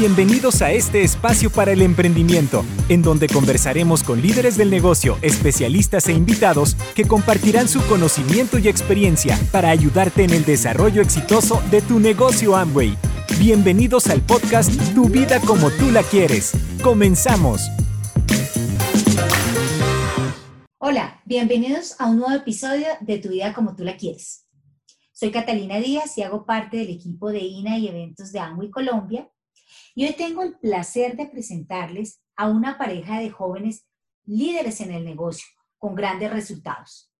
Bienvenidos a este espacio para el emprendimiento, en donde conversaremos con líderes del negocio, especialistas e invitados que compartirán su conocimiento y experiencia para ayudarte en el desarrollo exitoso de tu negocio Amway. Bienvenidos al podcast Tu vida como tú la quieres. Comenzamos. Hola, bienvenidos a un nuevo episodio de Tu vida como tú la quieres. Soy Catalina Díaz y hago parte del equipo de INA y eventos de Amway Colombia y hoy tengo el placer de presentarles a una pareja de jóvenes líderes en el negocio con grandes resultados.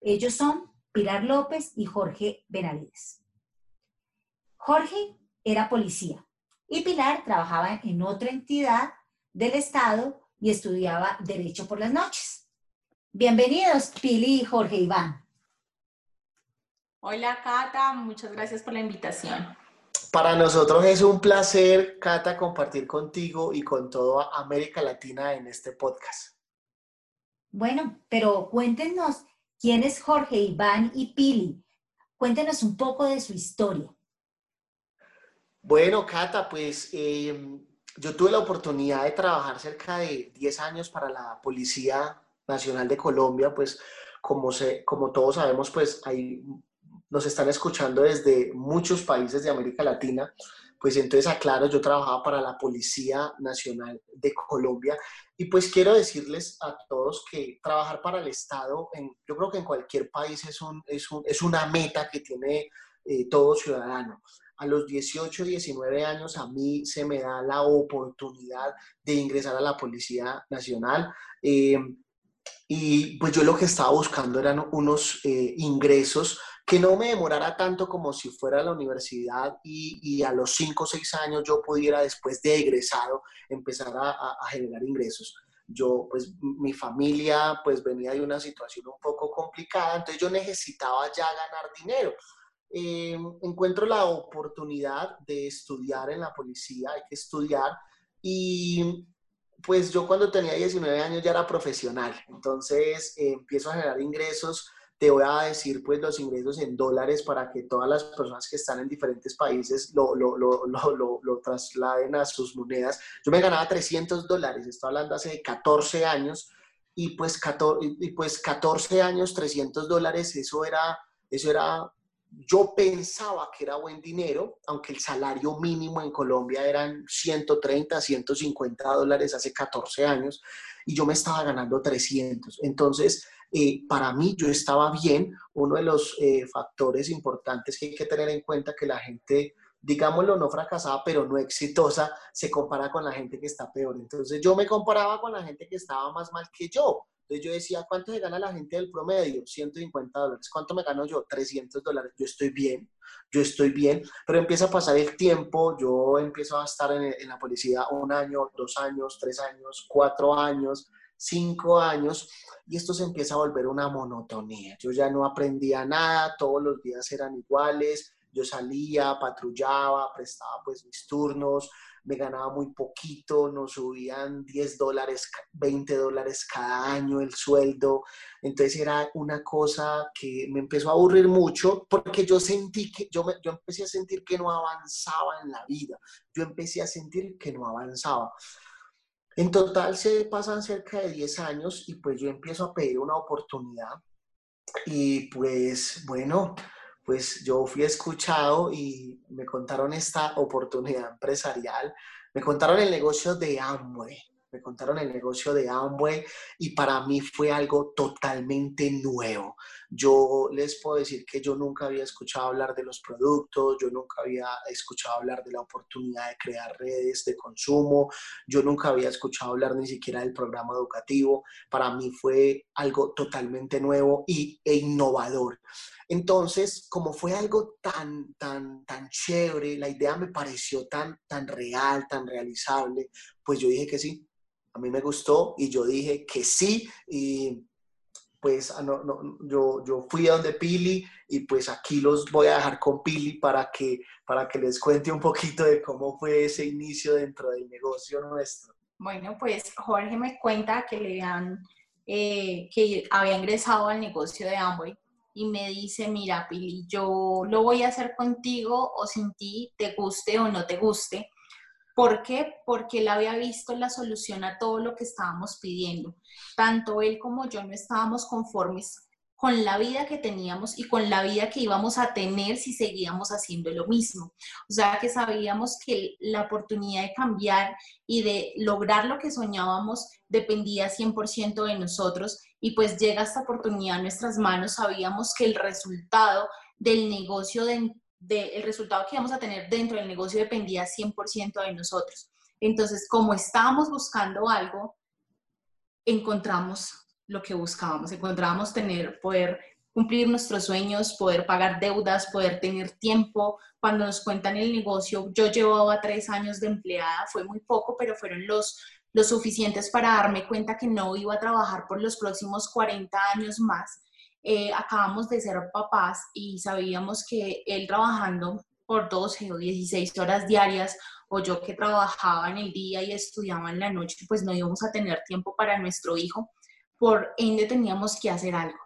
Ellos son Pilar López y Jorge Benavides. Jorge era policía y Pilar trabajaba en otra entidad del Estado y estudiaba Derecho por las noches. Bienvenidos, Pili y Jorge Iván. Hola, Cata, muchas gracias por la invitación. Para nosotros es un placer, Cata, compartir contigo y con toda América Latina en este podcast. Bueno, pero cuéntenos quién es Jorge, Iván y Pili. Cuéntenos un poco de su historia. Bueno, Cata, pues em, yo tuve la oportunidad de trabajar cerca de 10 años para la Policía Nacional de Colombia, pues como, se, como todos sabemos, pues hay nos están escuchando desde muchos países de América Latina, pues entonces aclaro, yo trabajaba para la Policía Nacional de Colombia y pues quiero decirles a todos que trabajar para el Estado, en, yo creo que en cualquier país es, un, es, un, es una meta que tiene eh, todo ciudadano. A los 18, 19 años a mí se me da la oportunidad de ingresar a la Policía Nacional. Eh, y pues yo lo que estaba buscando eran unos eh, ingresos que no me demorara tanto como si fuera a la universidad y, a los 5 o 6 años yo pudiera después de egresado empezar a, generar ingresos. Yo, pues mi familia pues venía de una situación un poco complicada, entonces yo necesitaba ya ganar dinero. Eh, encuentro la oportunidad de estudiar en la policía, hay que estudiar y pues yo cuando tenía 19 años ya era profesional, entonces eh, empiezo a generar ingresos te voy a decir pues los ingresos en dólares para que todas las personas que están en diferentes países lo, lo, lo, lo, trasladen a sus monedas. Yo me ganaba 300 dólares, estoy hablando hace 14 años, y pues 14, y pues 14 años, 300 dólares, eso era, eso era, yo pensaba que era buen dinero, aunque el salario mínimo en Colombia eran 130, 150 dólares hace 14 años, y yo me estaba ganando 300. Entonces, eh, para mí yo estaba bien. Uno de los eh, factores importantes que hay que tener en cuenta que la gente, digámoslo, no fracasada, pero no exitosa, se compara con la gente que está peor. Entonces yo me comparaba con la gente que estaba más mal que yo. Entonces yo decía, ¿cuánto se gana la gente del promedio? 150 dólares. ¿Cuánto me gano yo? 300 dólares. Yo estoy bien, yo estoy bien, pero empieza a pasar el tiempo, yo empiezo a estar en, en la policía un año, dos años, tres años, cuatro años, cinco años y esto se empieza a volver una monotonía. Yo ya no aprendía nada, todos los días eran iguales, yo salía, patrullaba, prestaba pues mis turnos, me ganaba muy poquito, nos subían 10 dólares, 20 dólares cada año el sueldo. Entonces era una cosa que me empezó a aburrir mucho porque yo sentí que, yo, yo empecé a sentir que no avanzaba en la vida, yo empecé a sentir que no avanzaba. En total se pasan cerca de 10 años y pues yo empiezo a pedir una oportunidad y pues bueno, pues yo fui escuchado y me contaron esta oportunidad empresarial, me contaron el negocio de Amway, me contaron el negocio de Amway y para mí fue algo totalmente nuevo. Yo les puedo decir que yo nunca había escuchado hablar de los productos, yo nunca había escuchado hablar de la oportunidad de crear redes de consumo, yo nunca había escuchado hablar ni siquiera del programa educativo. Para mí fue algo totalmente nuevo y, e innovador. Entonces, como fue algo tan, tan, tan chévere, la idea me pareció tan, tan real, tan realizable, pues yo dije que sí, a mí me gustó y yo dije que sí y pues ah, yo, yo fui a donde Pili y pues aquí los voy a dejar con Pili para que, para que les cuente un poquito de cómo fue ese inicio dentro del negocio nuestro. Bueno, pues Jorge me cuenta que le han, eh, que había ingresado al negocio de Amway y me dice, mira Pili, yo lo voy a hacer contigo o sin ti, te guste o no te guste, ¿Por qué? Porque él había visto la solución a todo lo que estábamos pidiendo. Tanto él como yo no estábamos conformes con la vida que teníamos y con la vida que íbamos a tener si seguíamos haciendo lo mismo. O sea que sabíamos que la oportunidad de cambiar y de lograr lo que soñábamos dependía 100% de nosotros y pues llega esta oportunidad a nuestras manos, sabíamos que el resultado del negocio, de, el resultado que íbamos a tener dentro del negocio dependía 100% de nosotros. Entonces, como estábamos buscando algo, encontramos lo que buscábamos. Encontrábamos tener, poder cumplir nuestros sueños, poder pagar deudas, poder tener tiempo. Cuando nos cuentan el negocio, yo llevaba tres años de empleada, fue muy poco, pero fueron los, los suficientes para darme cuenta que no iba a trabajar por los próximos 40 años más. Eh, acabamos de ser papás y sabíamos que él trabajando por 12 o 16 horas diarias o yo que trabajaba en el día y estudiaba en la noche, pues no íbamos a tener tiempo para nuestro hijo por ende teníamos que hacer algo.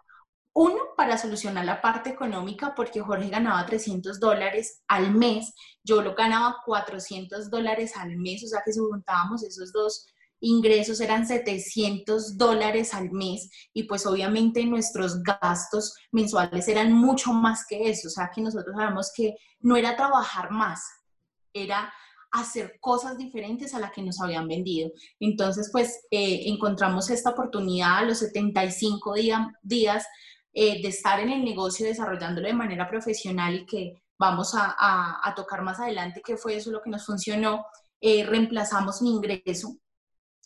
Uno, para solucionar la parte económica, porque Jorge ganaba 300 dólares al mes, yo lo ganaba 400 dólares al mes, o sea que si juntábamos esos dos ingresos eran 700 dólares al mes y pues obviamente nuestros gastos mensuales eran mucho más que eso, o sea que nosotros sabemos que no era trabajar más, era hacer cosas diferentes a las que nos habían vendido. Entonces, pues eh, encontramos esta oportunidad a los 75 días eh, de estar en el negocio desarrollándolo de manera profesional y que vamos a, tocar más adelante, que fue eso lo que nos funcionó. Eh, reemplazamos mi ingreso,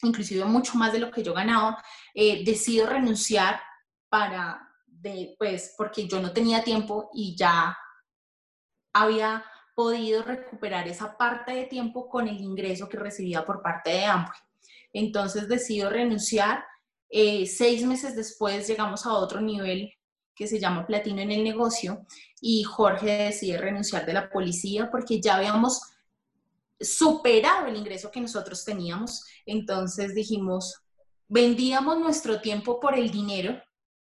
inclusive mucho más de lo que yo ganaba. decido renunciar para, de, pues, porque yo no tenía tiempo y ya había podido recuperar esa parte de tiempo con el ingreso que recibía por parte de Amway. Entonces decido renunciar. Eh, seis meses después llegamos a otro nivel que se llama platino en el negocio y Jorge decide renunciar de la policía porque ya habíamos superado el ingreso que nosotros teníamos. Entonces dijimos, vendíamos nuestro tiempo por el dinero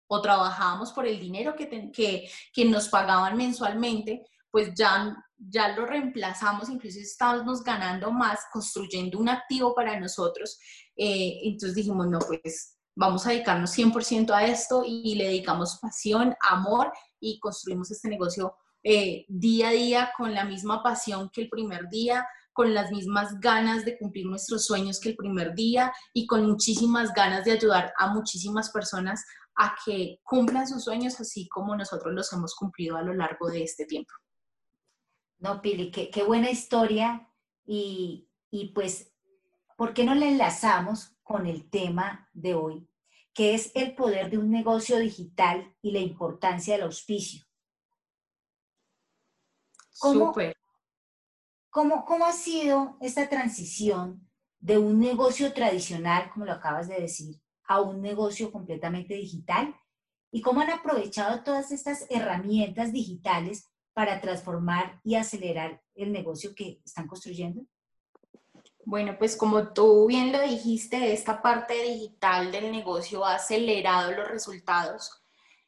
o trabajábamos por el dinero que, que, que nos pagaban mensualmente, pues ya ya lo reemplazamos, incluso estábamos ganando más, construyendo un activo para nosotros. Eh, entonces dijimos, no, pues vamos a dedicarnos 100% a esto y le dedicamos pasión, amor y construimos este negocio eh, día a día con la misma pasión que el primer día, con las mismas ganas de cumplir nuestros sueños que el primer día y con muchísimas ganas de ayudar a muchísimas personas a que cumplan sus sueños así como nosotros los hemos cumplido a lo largo de este tiempo. No, Pili, qué, buena historia y, y pues, ¿por qué no la enlazamos con el tema de hoy, que es el poder de un negocio digital y la importancia del auspicio? ¿Cómo, ¿cómo, ¿Cómo ha sido esta transición de un negocio tradicional, como lo acabas de decir, a un negocio completamente digital? ¿Y cómo han aprovechado todas estas herramientas digitales para transformar y acelerar el negocio que están construyendo? Bueno, pues como tú bien lo dijiste, esta parte digital del negocio ha acelerado los resultados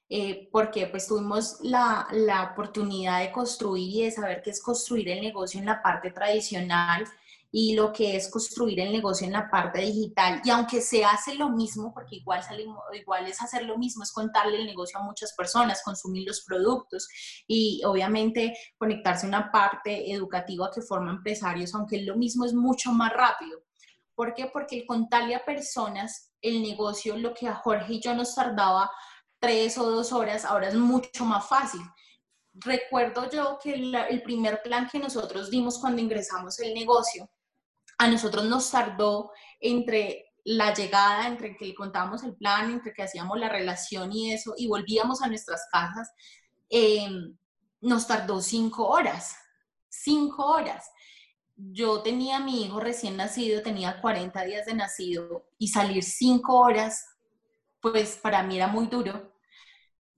eh, porque pues tuvimos la, la, oportunidad de construir y de saber qué es construir el negocio en la parte tradicional y lo que es construir el negocio en la parte digital. Y aunque se hace lo mismo, porque igual, salimos, igual es hacer lo mismo, es contarle el negocio a muchas personas, consumir los productos y obviamente conectarse a una parte educativa que forma empresarios, aunque lo mismo es mucho más rápido. ¿Por qué? Porque el contarle a personas el negocio, lo que a Jorge y yo nos tardaba tres o dos horas, ahora es mucho más fácil recuerdo yo que el primer plan que nosotros dimos cuando ingresamos el negocio a nosotros nos tardó entre la llegada, entre que le contábamos el plan, entre que hacíamos la relación y eso, y volvíamos a nuestras casas, em, nos tardó cinco horas, cinco horas. Yo tenía a mi hijo recién nacido, tenía 40 días de nacido, y salir cinco horas, pues para mí era muy duro.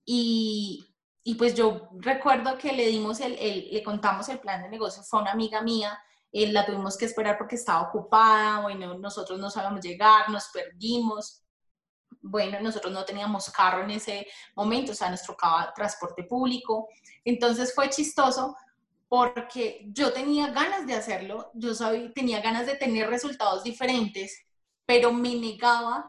Y, y pues yo recuerdo que le dimos el, le contamos el plan de negocio, fue una amiga mía, eh, la tuvimos que esperar porque estaba ocupada, bueno, nosotros no sabíamos llegar, nos perdimos, bueno, nosotros no teníamos carro en ese momento, o sea, nos tocaba transporte público, entonces fue chistoso porque yo tenía ganas de hacerlo, yo sabía, tenía ganas de tener resultados diferentes, pero me negaba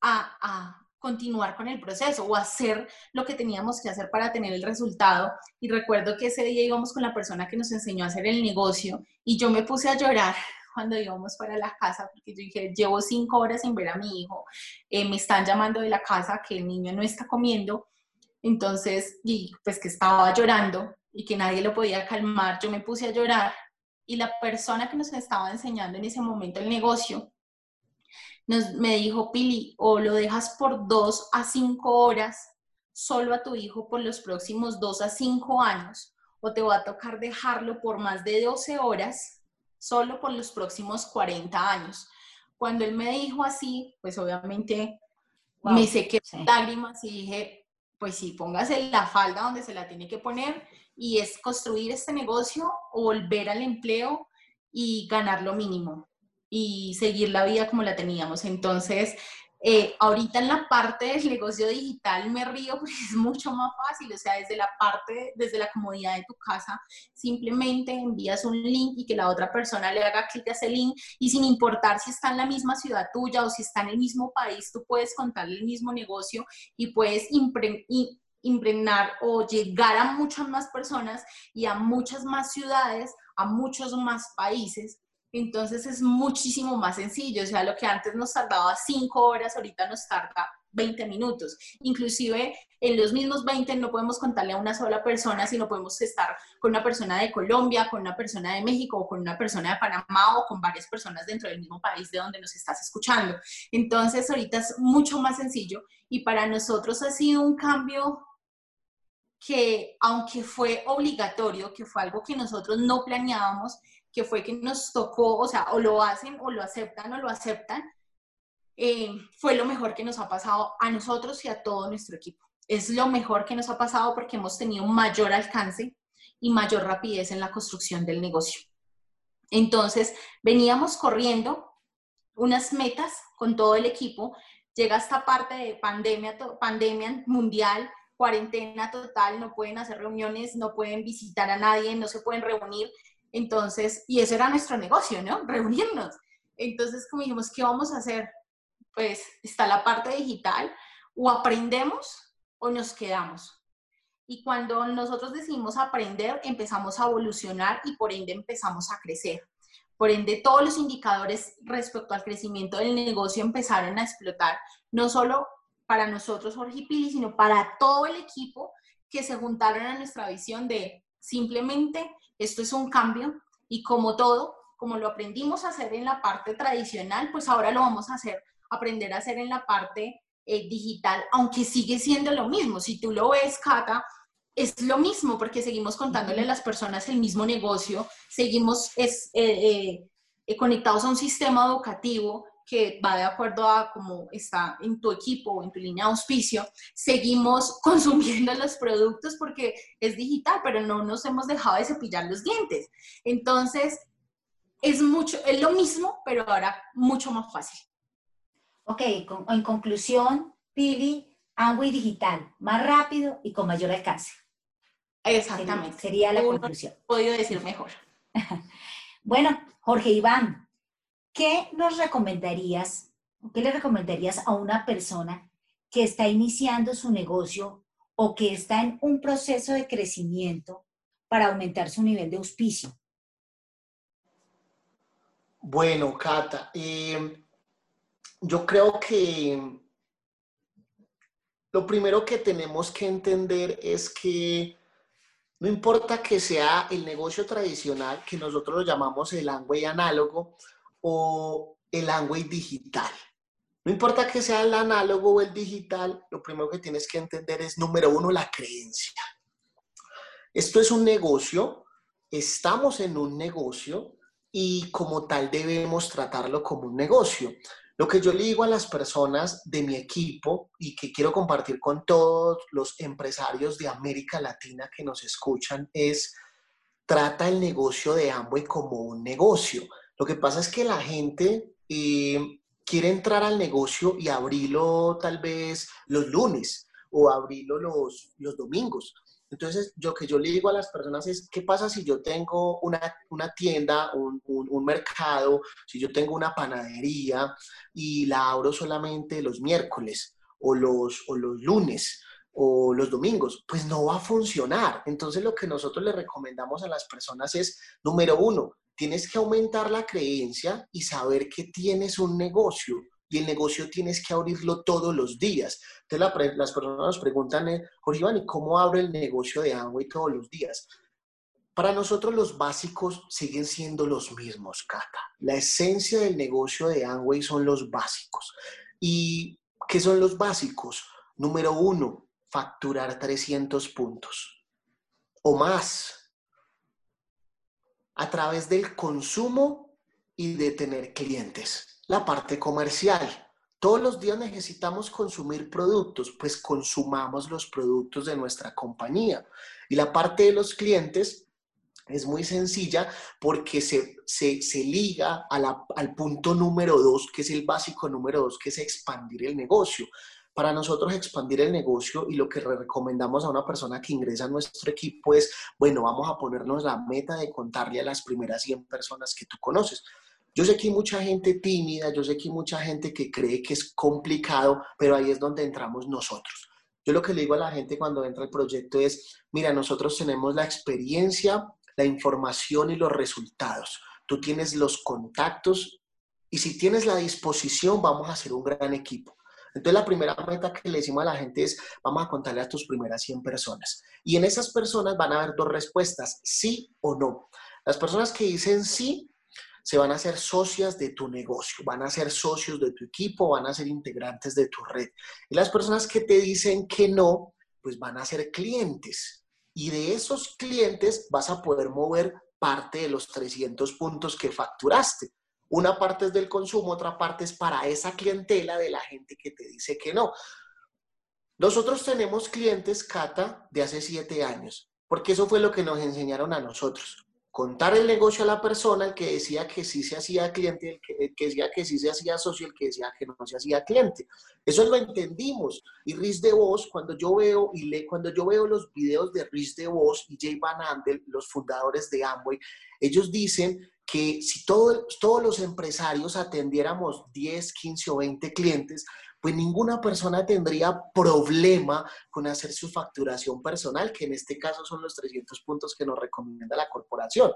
a, a continuar con el proceso o hacer lo que teníamos que hacer para tener el resultado. Y recuerdo que ese día íbamos con la persona que nos enseñó a hacer el negocio y yo me puse a llorar cuando íbamos para la casa, porque yo dije, llevo cinco horas sin ver a mi hijo, eh, me están llamando de la casa que el niño no está comiendo, entonces, y pues que estaba llorando y que nadie lo podía calmar, yo me puse a llorar y la persona que nos estaba enseñando en ese momento el negocio, nos, me dijo, Pili, o lo dejas por dos a cinco horas solo a tu hijo por los próximos dos a cinco años, o te va a tocar dejarlo por más de 12 horas solo por los próximos 40 años. Cuando él me dijo así, pues obviamente me sequé lágrimas y dije, pues sí, póngase la falda donde se la tiene que poner y es construir este negocio o volver al empleo y ganar lo mínimo y seguir la vida como la teníamos. Entonces, eh, ahorita en la parte del negocio digital me río porque es mucho más fácil, o sea, desde la parte, desde la comodidad de tu casa, simplemente envías un link y que la otra persona le haga clic a ese link y sin importar si está en la misma ciudad tuya o si está en el mismo país, tú puedes contarle el mismo negocio y puedes impregnar o llegar a muchas más personas y a muchas más ciudades, a muchos más países entonces es muchísimo más sencillo, o sea, lo que antes nos tardaba cinco horas, ahorita nos tarda 20 minutos. Inclusive en los mismos 20 no podemos contarle a una sola persona, sino podemos estar con una persona de Colombia, con una persona de México o con una persona de Panamá o con varias personas dentro del mismo país de donde nos estás escuchando. Entonces ahorita es mucho más sencillo y para nosotros ha sido un cambio que aunque fue obligatorio, que fue algo que nosotros no planeábamos, que fue que nos tocó, o sea, o lo hacen o lo aceptan o lo aceptan, eh, fue lo mejor que nos ha pasado a nosotros y a todo nuestro equipo. Es lo mejor que nos ha pasado porque hemos tenido mayor alcance y mayor rapidez en la construcción del negocio. Entonces, veníamos corriendo unas metas con todo el equipo. Llega esta parte de pandemia, pandemia mundial, cuarentena total, no pueden hacer reuniones, no pueden visitar a nadie, no se pueden reunir. Entonces, y ese era nuestro negocio, ¿no? Reunirnos. Entonces, como dijimos, ¿qué vamos a hacer? Pues está la parte digital, o aprendemos o nos quedamos. Y cuando nosotros decidimos aprender, empezamos a evolucionar y por ende empezamos a crecer. Por ende, todos los indicadores respecto al crecimiento del negocio empezaron a explotar, no solo para nosotros, Jorge Pili, sino para todo el equipo que se juntaron a nuestra visión de simplemente esto es un cambio y como todo, como lo aprendimos a hacer en la parte tradicional, pues ahora lo vamos a hacer, aprender a hacer en la parte eh, digital, aunque sigue siendo lo mismo. Si tú lo ves, Cata, es lo mismo porque seguimos contándole a las personas el mismo negocio, seguimos es, eh, eh, conectados a un sistema educativo, que va de acuerdo a cómo está en tu equipo o en tu línea de auspicio, seguimos consumiendo los productos porque es digital, pero no nos hemos dejado de cepillar los dientes. Entonces, es mucho, es lo mismo, pero ahora mucho más fácil. Ok, en conclusión, Pili, Amway digital, más rápido y con mayor alcance. Exactamente. Sería, la conclusión. Podido decir mejor. bueno, Jorge Iván, ¿qué nos recomendarías, qué le recomendarías a una persona que está iniciando su negocio o que está en un proceso de crecimiento para aumentar su nivel de auspicio? Bueno, Cata, eh, yo creo que lo primero que tenemos que entender es que no importa que sea el negocio tradicional, que nosotros lo llamamos el Amway análogo, o el Amway digital. No importa que sea el análogo o el digital, lo primero que tienes que entender es, número uno, la creencia. Esto es un negocio, estamos en un negocio y como tal debemos tratarlo como un negocio. Lo que yo le digo a las personas de mi equipo y que quiero compartir con todos los empresarios de América Latina que nos escuchan es, trata el negocio de Amway como un negocio. Lo que pasa es que la gente eh, quiere entrar al negocio y abrirlo tal vez los lunes o abrirlo los, los domingos. Entonces, yo que yo le digo a las personas es, ¿qué pasa si yo tengo una, una tienda, un, un, mercado, si yo tengo una panadería y la abro solamente los miércoles o los, o los lunes? O los domingos, pues no va a funcionar. Entonces lo que nosotros le recomendamos a las personas es, número uno, tienes que aumentar la creencia y saber que tienes un negocio y el negocio tienes que abrirlo todos los días. Entonces las personas nos preguntan, eh, Jorge Iván, ¿y cómo abro el negocio de Amway todos los días? Para nosotros los básicos siguen siendo los mismos, Cata. La esencia del negocio de Amway son los básicos. ¿Y qué son los básicos? Número uno, facturar 300 puntos o más a través del consumo y de tener clientes la parte comercial. Todos los días necesitamos consumir productos, pues consumamos los productos de nuestra compañía. Y la parte de los clientes es muy sencilla porque se, se, liga al punto número dos, que es el básico número dos, que es expandir el negocio. Para nosotros expandir el negocio y lo que recomendamos a una persona que ingresa a nuestro equipo es, bueno, vamos a ponernos la meta de contarle a las primeras 100 personas que tú conoces. Yo sé que hay mucha gente tímida, yo sé que hay mucha gente que cree que es complicado, pero ahí es donde entramos nosotros. Yo lo que le digo a la gente cuando entra al proyecto es, mira, nosotros tenemos la experiencia, la información y los resultados. Tú tienes los contactos y si tienes la disposición, vamos a hacer un gran equipo. Entonces, la primera meta que le decimos a la gente es, vamos a contarle a tus primeras 100 personas. Y en esas personas van a haber dos respuestas, sí o no. Las personas que dicen sí, se van a ser socias de tu negocio, van a ser socios de tu equipo, van a ser integrantes de tu red. Y las personas que te dicen que no, pues van a ser clientes. Y de esos clientes vas a poder mover parte de los 300 puntos que facturaste. Una parte es del consumo, otra parte es para esa clientela de la gente que te dice que no. Nosotros tenemos clientes, Cata, de hace siete años, porque eso fue lo que nos enseñaron a nosotros contar el negocio a la persona, el que decía que sí se hacía cliente, el que, decía que sí se hacía socio, el que decía que no se hacía cliente. Eso lo entendimos. Y Riz de Vos, cuando yo veo y le, cuando yo veo los videos de Riz de Vos y Jay Van Andel, los fundadores de Amway, ellos dicen que si todos los empresarios atendiéramos 10, 15 o 20 clientes, pues ninguna persona tendría problema con hacer su facturación personal, que en este caso son los 300 puntos que nos recomienda la corporación.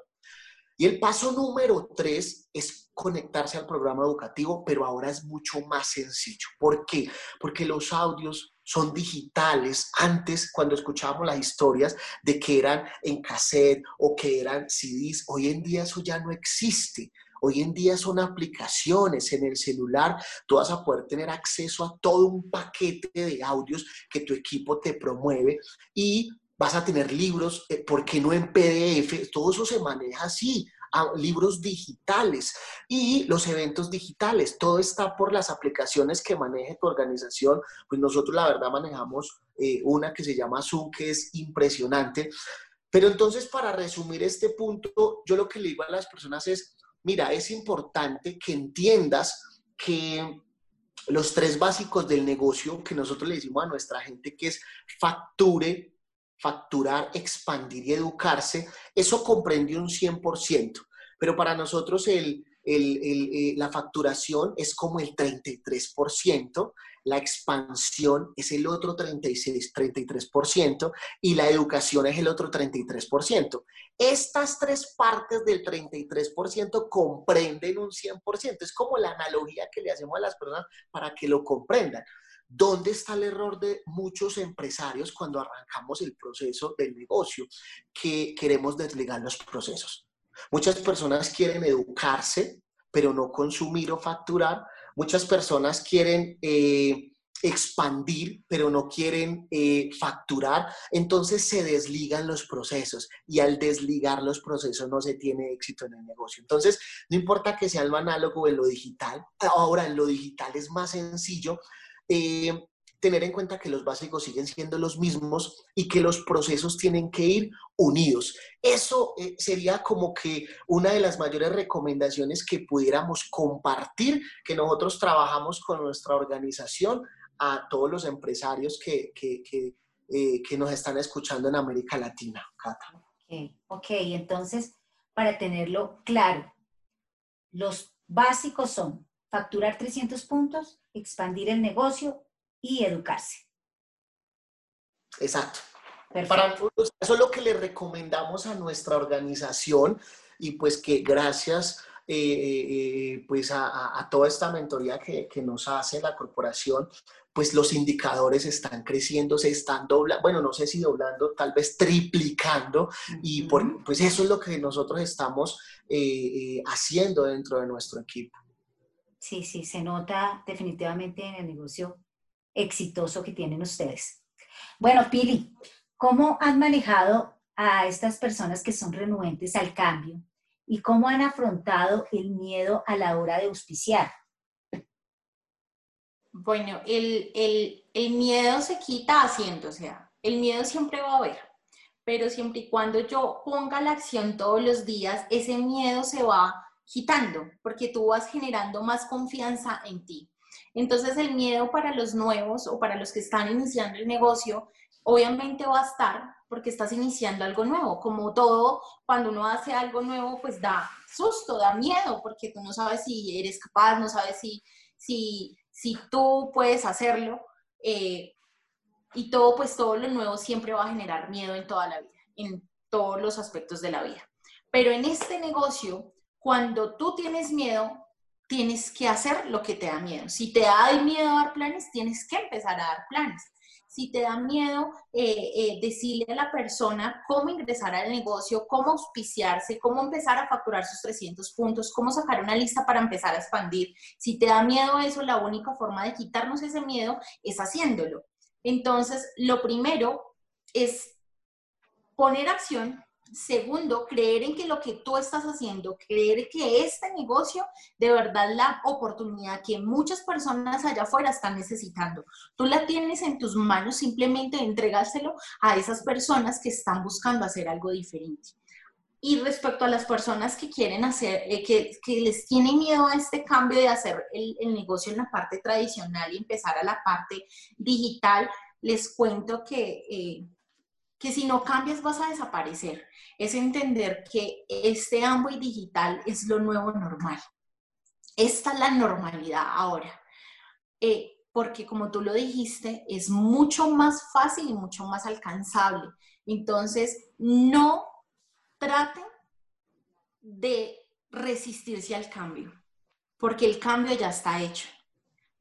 Y el paso número tres es conectarse al programa educativo, pero ahora es mucho más sencillo. ¿Por qué? Porque los audios son digitales. Antes, cuando escuchábamos las historias de que eran en cassette o que eran CDs, hoy en día eso ya no existe. Hoy en día son aplicaciones en el celular, tú vas a poder tener acceso a todo un paquete de audios que tu equipo te promueve y vas a tener libros, eh, ¿por qué no en PDF? Todo eso se maneja así libros digitales y los eventos digitales. Todo está por las aplicaciones que maneje tu organización. Pues nosotros la verdad manejamos eh, una que se llama Zoom, que es impresionante. Pero entonces, para resumir este punto, yo lo que le digo a las personas es, mira, es importante que entiendas que los tres básicos del negocio que nosotros le decimos a nuestra gente que es facture, facturar, expandir y educarse, eso comprende un 100%, pero para nosotros el, eh, la facturación es como el 33%, la expansión es el otro 36, 33% y la educación es el otro 33%. Estas tres partes del 33% comprenden un 100%. Es como la analogía que le hacemos a las personas para que lo comprendan. ¿Dónde está el error de muchos empresarios cuando arrancamos el proceso del negocio? Que queremos desligar los procesos. Muchas personas quieren educarse, pero no consumir o facturar. Muchas personas quieren eh, expandir, pero no quieren eh, facturar. Entonces se desligan los procesos y al desligar los procesos no se tiene éxito en el negocio. Entonces, no importa que sea lo análogo o en lo digital. Ahora, en lo digital es más sencillo. Eh, tener en cuenta que los básicos siguen siendo los mismos y que los procesos tienen que ir unidos. Eso eh, sería como que una de las mayores recomendaciones que pudiéramos compartir, que nosotros trabajamos con nuestra organización a todos los empresarios que, eh, que nos están escuchando en América Latina, Cata. Ok, ok, entonces, para tenerlo claro, los básicos son facturar 300 puntos, expandir el negocio y educarse. Exacto. Para, eso es lo que le recomendamos a nuestra organización y pues que gracias eh, eh, pues a, toda esta mentoría que, que, nos hace la corporación, pues los indicadores están creciendo, se están doblando, bueno, no sé si doblando, tal vez triplicando, y por, pues eso es lo que nosotros estamos eh, haciendo dentro de nuestro equipo. Sí, sí, se nota definitivamente en el negocio exitoso que tienen ustedes. Bueno, Pili, ¿cómo han manejado a estas personas que son renuentes al cambio y cómo han afrontado el miedo a la hora de auspiciar? Bueno, el, el, miedo se quita haciendo, o sea, el miedo siempre va a haber, pero siempre y cuando yo ponga la acción todos los días, ese miedo se va quitando, porque tú vas generando más confianza en ti. Entonces el miedo para los nuevos o para los que están iniciando el negocio, obviamente va a estar porque estás iniciando algo nuevo. Como todo, cuando uno hace algo nuevo, pues da susto, da miedo, porque tú no sabes si eres capaz, no sabes si, si, si tú puedes hacerlo. Eh, y todo, pues todo lo nuevo siempre va a generar miedo en toda la vida, en todos los aspectos de la vida. Pero en este negocio, cuando tú tienes miedo, tienes que hacer lo que te da miedo. Si te da miedo dar planes, tienes que empezar a dar planes. Si te da miedo eh, eh, decirle a la persona cómo ingresar al negocio, cómo auspiciarse, cómo empezar a facturar sus 300 puntos, cómo sacar una lista para empezar a expandir. Si te da miedo eso, la única forma de quitarnos ese miedo es haciéndolo. Entonces, lo primero es poner acción Segundo, creer en que lo que tú estás haciendo, creer que este negocio de verdad la oportunidad que muchas personas allá afuera están necesitando. Tú la tienes en tus manos, simplemente entregárselo a esas personas que están buscando hacer algo diferente. Y respecto a las personas que quieren hacer, eh, que, que, les tienen miedo a este cambio de hacer el, el negocio en la parte tradicional y empezar a la parte digital, les cuento que eh, que si no cambias vas a desaparecer. Es entender que este Amway digital es lo nuevo normal. Esta es la normalidad ahora. Eh, porque como tú lo dijiste, es mucho más fácil y mucho más alcanzable. Entonces, no traten de resistirse al cambio, porque el cambio ya está hecho.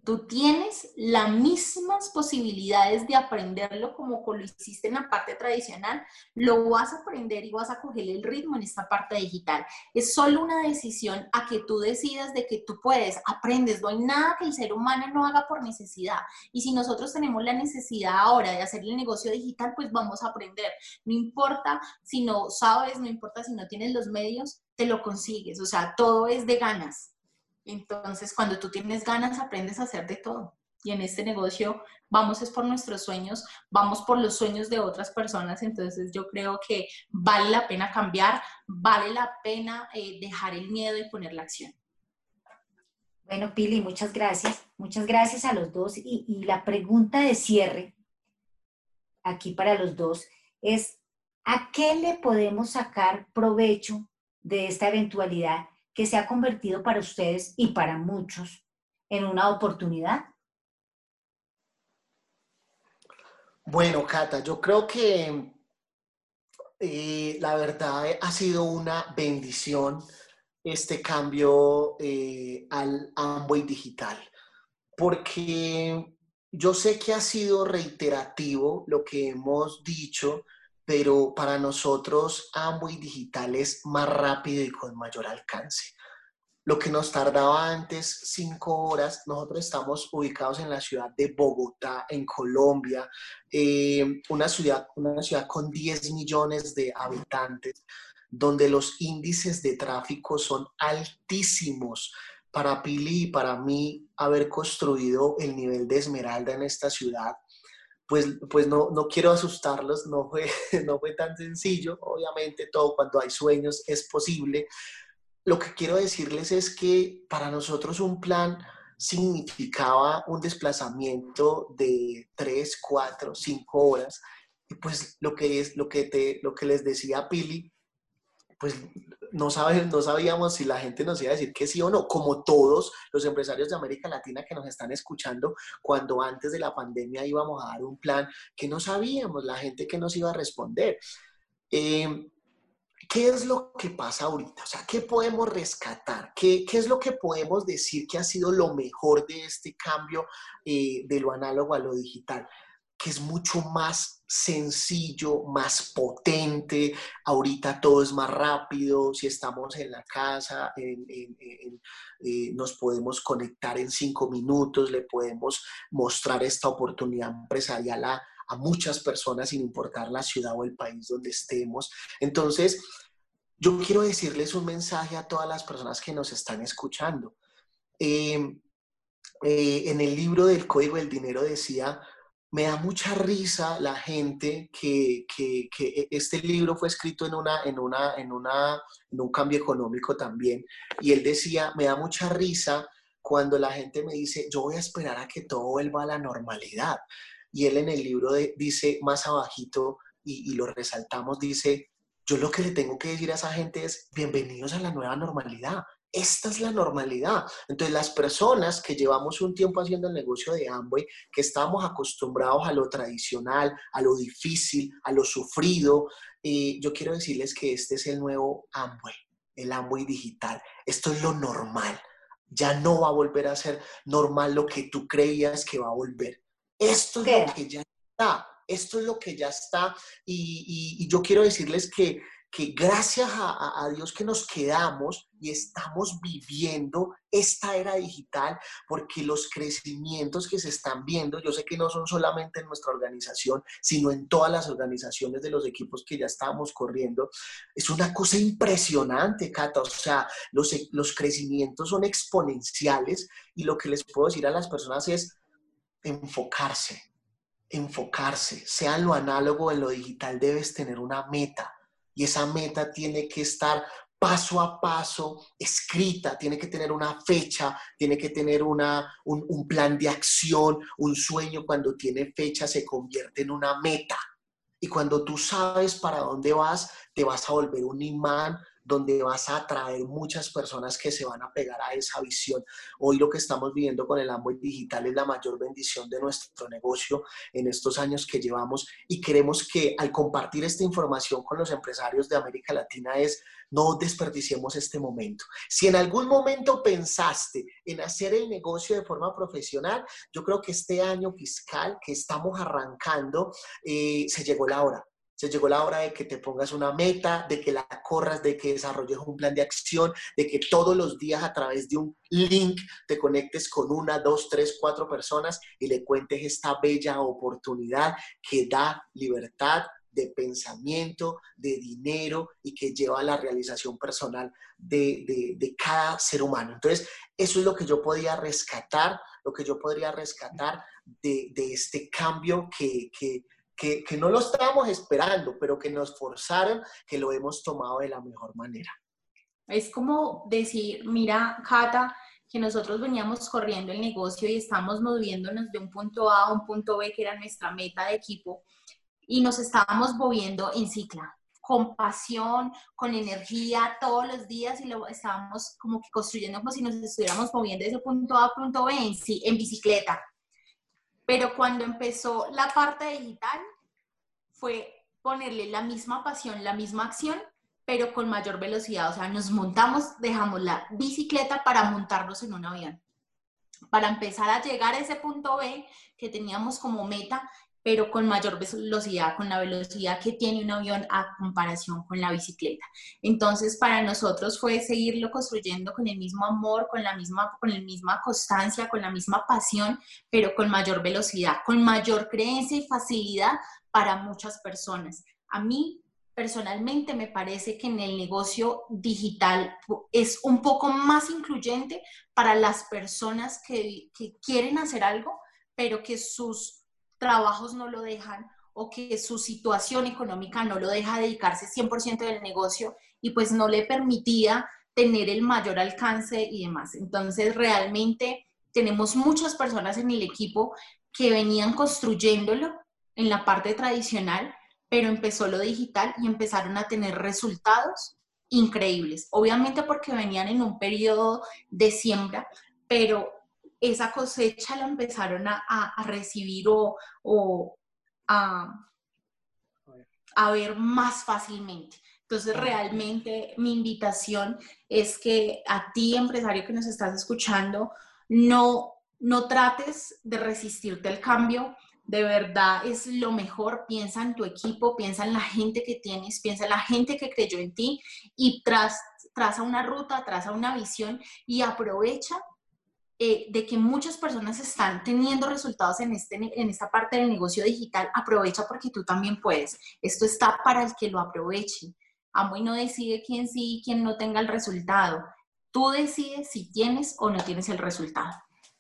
Tú tienes las mismas posibilidades de aprenderlo como lo hiciste en la parte tradicional, lo vas a aprender y vas a coger el ritmo en esta parte digital. Es solo una decisión a que tú decidas de que tú puedes, aprendes, no hay nada que el ser humano no haga por necesidad. Y si nosotros tenemos la necesidad ahora de hacer el negocio digital, pues vamos a aprender. No importa si no sabes, no importa si no tienes los medios, te lo consigues. O sea, todo es de ganas. Entonces, cuando tú tienes ganas, aprendes a hacer de todo. Y en este negocio vamos es por nuestros sueños, vamos por los sueños de otras personas. Entonces, yo creo que vale la pena cambiar, vale la pena eh, dejar el miedo y poner la acción. Bueno, Pili, muchas gracias. Muchas gracias a los dos. Y, y la pregunta de cierre aquí para los dos es, ¿a qué le podemos sacar provecho de esta eventualidad que se ha convertido para ustedes y para muchos en una oportunidad? Bueno, Cata, yo creo que eh, la verdad ha sido una bendición este cambio eh, al Amway digital, porque yo sé que ha sido reiterativo lo que hemos dicho, pero para nosotros Amway Digital es más rápido y con mayor alcance. Lo que nos tardaba antes cinco horas, nosotros estamos ubicados en la ciudad de Bogotá, en Colombia, eh, una, ciudad, una ciudad con 10 millones de habitantes, donde los índices de tráfico son altísimos. Para Pili y para mí, haber construido el nivel de Esmeralda en esta ciudad pues, pues no, no quiero asustarlos, no fue, no fue tan sencillo, obviamente todo cuando hay sueños es posible. Lo que quiero decirles es que para nosotros un plan significaba un desplazamiento de 3, 4, 5 horas. Y pues lo que, es, lo que, te, lo que les decía Pili, pues no, no sabíamos si la gente nos iba a decir que sí o no, como todos los empresarios de América Latina que nos están escuchando, cuando antes de la pandemia íbamos a dar un plan que no sabíamos, la gente que nos iba a responder. Eh, ¿Qué es lo que pasa ahorita? O sea, ¿qué podemos rescatar? ¿Qué, qué es lo que podemos decir que ha sido lo mejor de este cambio eh, de lo análogo a lo digital? Que es mucho más sencillo, más potente. Ahorita todo es más rápido. Si estamos en la casa, eh, nos podemos conectar en cinco minutos, le podemos mostrar esta oportunidad empresarial a, a muchas personas sin importar la ciudad o el país donde estemos. Entonces, yo quiero decirles un mensaje a todas las personas que nos están escuchando. Eh, eh, en el libro del Código del Dinero decía, me da mucha risa la gente que, que, que, este libro fue escrito en, una, en, una, en, una, en un cambio económico también, y él decía, me da mucha risa cuando la gente me dice, yo voy a esperar a que todo vuelva a la normalidad. Y él en el libro dice más abajito, y, y lo resaltamos, dice, yo lo que le tengo que decir a esa gente es, bienvenidos a la nueva normalidad. Esta es la normalidad. Entonces, las personas que llevamos un tiempo haciendo el negocio de Amway, que estamos acostumbrados a lo tradicional, a lo difícil, a lo sufrido, eh, yo quiero decirles que este es el nuevo Amway, el Amway digital. Esto es lo normal. Ya no va a volver a ser normal lo que tú creías que va a volver. Esto es lo que ya está, esto es lo que ya está y, yo quiero decirles que, que gracias a, Dios que nos quedamos y estamos viviendo esta era digital, porque los crecimientos que se están viendo, yo sé que no son solamente en nuestra organización, sino en todas las organizaciones de los equipos que ya estábamos corriendo, es una cosa impresionante, Cata. O sea, los, los crecimientos son exponenciales y lo que les puedo decir a las personas es, enfocarse, enfocarse, sea en lo análogo o en lo digital, debes tener una meta y esa meta tiene que estar paso a paso, escrita, tiene que tener una fecha, tiene que tener una, un, un plan de acción, un sueño cuando tiene fecha se convierte en una meta. Y cuando tú sabes para dónde vas, te vas a volver un imán donde vas a atraer muchas personas que se van a pegar a esa visión. Hoy lo que estamos viviendo con el Amway Digital es la mayor bendición de nuestro negocio en estos años que llevamos y queremos que al compartir esta información con los empresarios de América Latina es no desperdiciemos este momento. Si en algún momento pensaste en hacer el negocio de forma profesional, yo creo que este año fiscal que estamos arrancando, eh, se llegó la hora se llegó la hora de que te pongas una meta, de que la corras, de que desarrolles un plan de acción, de que todos los días a través de un link te conectes con una, dos, tres, cuatro personas y le cuentes esta bella oportunidad que da libertad de pensamiento, de dinero y que lleva a la realización personal de, de, cada ser humano. Entonces, eso es lo que yo podía rescatar, lo que yo podría rescatar de, de este cambio que, que que, no lo estábamos esperando, pero que nos forzaron, que lo hemos tomado de la mejor manera. Es como decir, mira, Cata, que nosotros veníamos corriendo el negocio y estamos moviéndonos de un punto A a un punto B, que era nuestra meta de equipo, y nos estábamos moviendo en cicla, con pasión, con energía, todos los días, y lo estábamos como que construyendo como si nos estuviéramos moviendo de ese punto A a punto B en, en bicicleta. Pero cuando empezó la parte digital, fue ponerle la misma pasión, la misma acción, pero con mayor velocidad. O sea, nos montamos, dejamos la bicicleta para montarnos en un avión. Para empezar a llegar a ese punto B que teníamos como meta, pero con mayor velocidad, con la velocidad que tiene un avión a comparación con la bicicleta. Entonces, para nosotros fue seguirlo construyendo con el mismo amor, con la misma, con la misma constancia, con la misma pasión, pero con mayor velocidad, con mayor creencia y facilidad para muchas personas. A mí personalmente me parece que en el negocio digital es un poco más incluyente para las personas que, que quieren hacer algo, pero que sus trabajos no lo dejan o que su situación económica no lo deja dedicarse 100% del negocio y pues no le permitía tener el mayor alcance y demás. Entonces, realmente tenemos muchas personas en el equipo que venían construyéndolo en la parte tradicional, pero empezó lo digital y empezaron a tener resultados increíbles. Obviamente porque venían en un periodo de siembra, pero esa cosecha la empezaron a, recibir o, a, a ver más fácilmente. Entonces, realmente mi invitación es que a ti, empresario que nos estás escuchando, no, no trates de resistirte al cambio. De verdad es lo mejor. Piensa en tu equipo, piensa en la gente que tienes, piensa en la gente que creyó en ti y tras, traza una ruta, traza una visión y aprovecha eh, de que muchas personas están teniendo resultados en, este, en esta parte del negocio digital. Aprovecha porque tú también puedes. Esto está para el que lo aproveche. Amo y no decide quién sí y quién no tenga el resultado. Tú decides si tienes o no tienes el resultado.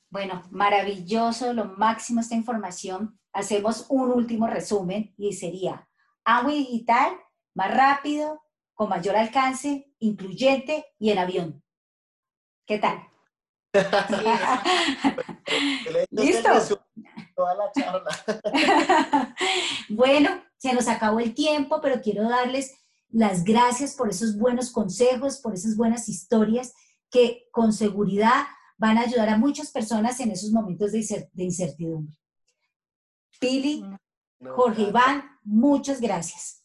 Bueno, maravilloso, lo máximo esta información. Hacemos un último resumen y sería Amway Digital, más rápido, con mayor alcance, incluyente y en avión. ¿Qué tal? ¿Listo? bueno, se nos acabó el tiempo, pero quiero darles las gracias por esos buenos consejos, por esas buenas historias que con seguridad van a ayudar a muchas personas en esos momentos de, incertidumbre. Pili, Jorge Iván, muchas gracias.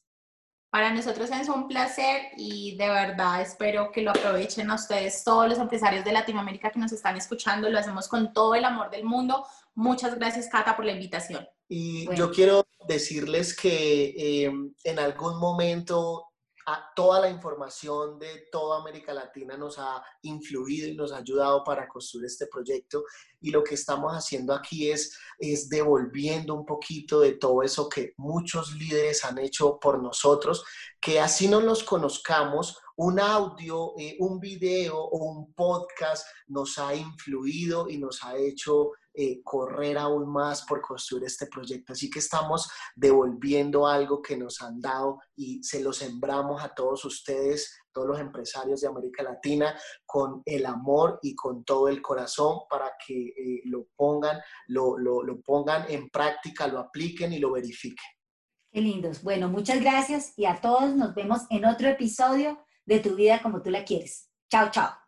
Para nosotros es un placer y de verdad espero que lo aprovechen a ustedes, todos los empresarios de Latinoamérica que nos están escuchando. Lo hacemos con todo el amor del mundo. Muchas gracias, Cata, por la invitación. Y yo quiero decirles que eh, en algún momento toda la información de toda América Latina nos ha influido y nos ha ayudado para construir este proyecto. Y lo que estamos haciendo aquí es, es devolviendo un poquito de todo eso que muchos líderes han hecho por nosotros, que así no los conozcamos, un audio, eh, un video o un podcast nos ha influido y nos ha hecho eh, correr aún más por construir este proyecto. Así que estamos devolviendo algo que nos han dado y se lo sembramos a todos ustedes, todos los empresarios de América Latina, con el amor y con todo el corazón para que eh, lo, pongan, lo, lo, lo pongan en práctica, lo apliquen y lo verifiquen. Qué lindos. Bueno, muchas gracias y a todos nos vemos en otro episodio de Tu vida como tú la quieres. Chao, chao.